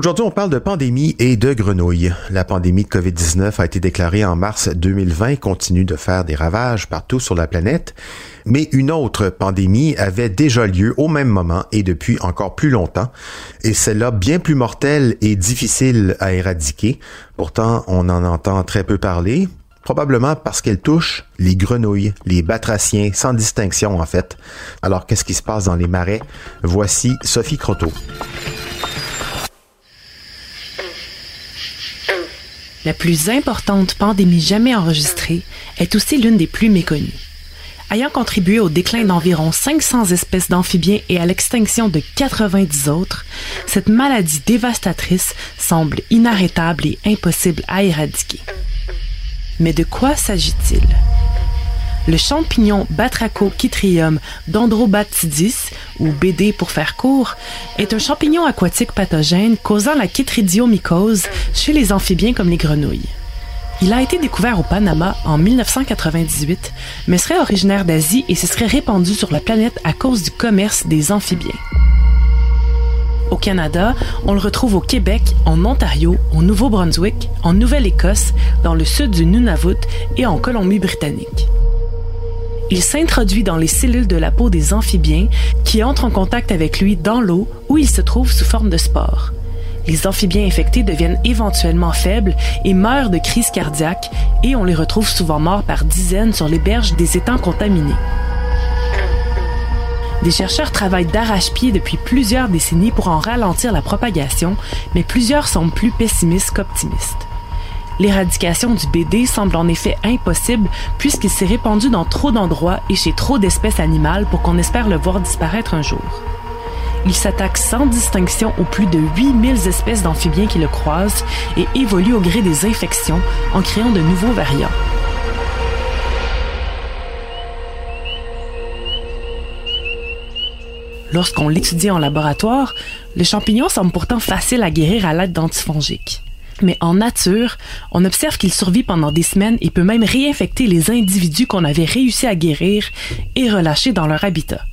Aujourd'hui, on parle de pandémie et de grenouilles. La pandémie de COVID-19 a été déclarée en mars 2020 et continue de faire des ravages partout sur la planète. Mais une autre pandémie avait déjà lieu au même moment et depuis encore plus longtemps. Et celle-là bien plus mortelle et difficile à éradiquer. Pourtant, on en entend très peu parler probablement parce qu'elle touche les grenouilles, les batraciens, sans distinction en fait. Alors qu'est-ce qui se passe dans les marais? Voici Sophie Croteau. La plus importante pandémie jamais enregistrée est aussi l'une des plus méconnues. Ayant contribué au déclin d'environ 500 espèces d'amphibiens et à l'extinction de 90 autres, cette maladie dévastatrice semble inarrêtable et impossible à éradiquer. Mais de quoi s'agit-il? Le champignon Batrachochytrium dendrobatidis, ou BD pour faire court, est un champignon aquatique pathogène causant la chytridiomycose chez les amphibiens comme les grenouilles. Il a été découvert au Panama en 1998, mais serait originaire d'Asie et se serait répandu sur la planète à cause du commerce des amphibiens. Au Canada, on le retrouve au Québec, en Ontario, au Nouveau-Brunswick, en Nouvelle-Écosse, dans le sud du Nunavut et en Colombie-Britannique. Il s'introduit dans les cellules de la peau des amphibiens qui entrent en contact avec lui dans l'eau où il se trouve sous forme de spore. Les amphibiens infectés deviennent éventuellement faibles et meurent de crise cardiaque et on les retrouve souvent morts par dizaines sur les berges des étangs contaminés. Des chercheurs travaillent d'arrache-pied depuis plusieurs décennies pour en ralentir la propagation, mais plusieurs sont plus pessimistes qu'optimistes. L'éradication du BD semble en effet impossible puisqu'il s'est répandu dans trop d'endroits et chez trop d'espèces animales pour qu'on espère le voir disparaître un jour. Il s'attaque sans distinction aux plus de 8000 espèces d'amphibiens qui le croisent et évolue au gré des infections en créant de nouveaux variants. Lorsqu'on l'étudie en laboratoire, le champignon semble pourtant facile à guérir à l'aide d'antifongiques. Mais en nature, on observe qu'il survit pendant des semaines et peut même réinfecter les individus qu'on avait réussi à guérir et relâcher dans leur habitat.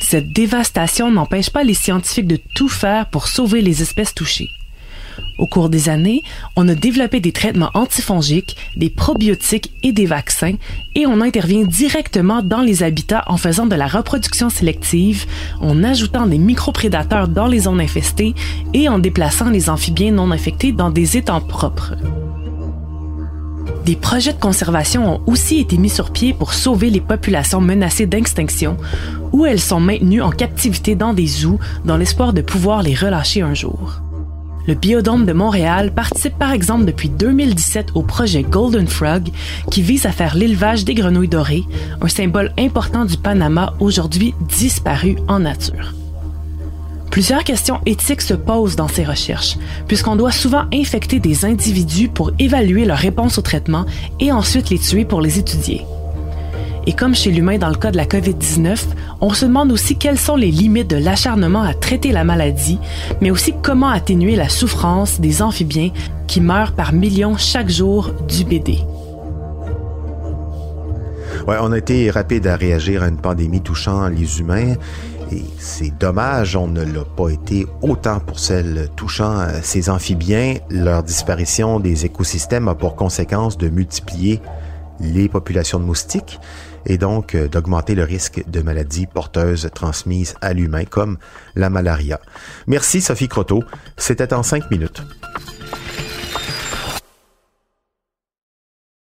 Cette dévastation n'empêche pas les scientifiques de tout faire pour sauver les espèces touchées. Au cours des années, on a développé des traitements antifongiques, des probiotiques et des vaccins, et on intervient directement dans les habitats en faisant de la reproduction sélective, en ajoutant des microprédateurs dans les zones infestées et en déplaçant les amphibiens non infectés dans des étangs propres. Des projets de conservation ont aussi été mis sur pied pour sauver les populations menacées d'extinction, où elles sont maintenues en captivité dans des zoos dans l'espoir de pouvoir les relâcher un jour. Le Biodôme de Montréal participe par exemple depuis 2017 au projet Golden Frog qui vise à faire l'élevage des grenouilles dorées, un symbole important du Panama aujourd'hui disparu en nature. Plusieurs questions éthiques se posent dans ces recherches, puisqu'on doit souvent infecter des individus pour évaluer leur réponse au traitement et ensuite les tuer pour les étudier. Et comme chez l'humain dans le cas de la COVID-19, on se demande aussi quelles sont les limites de l'acharnement à traiter la maladie, mais aussi comment atténuer la souffrance des amphibiens qui meurent par millions chaque jour du BD. Ouais, on a été rapide à réagir à une pandémie touchant les humains. Et c'est dommage, on ne l'a pas été autant pour celle touchant ces amphibiens. Leur disparition des écosystèmes a pour conséquence de multiplier les populations de moustiques et donc euh, d'augmenter le risque de maladies porteuses transmises à l'humain comme la malaria. Merci Sophie Croteau, c'était en cinq minutes.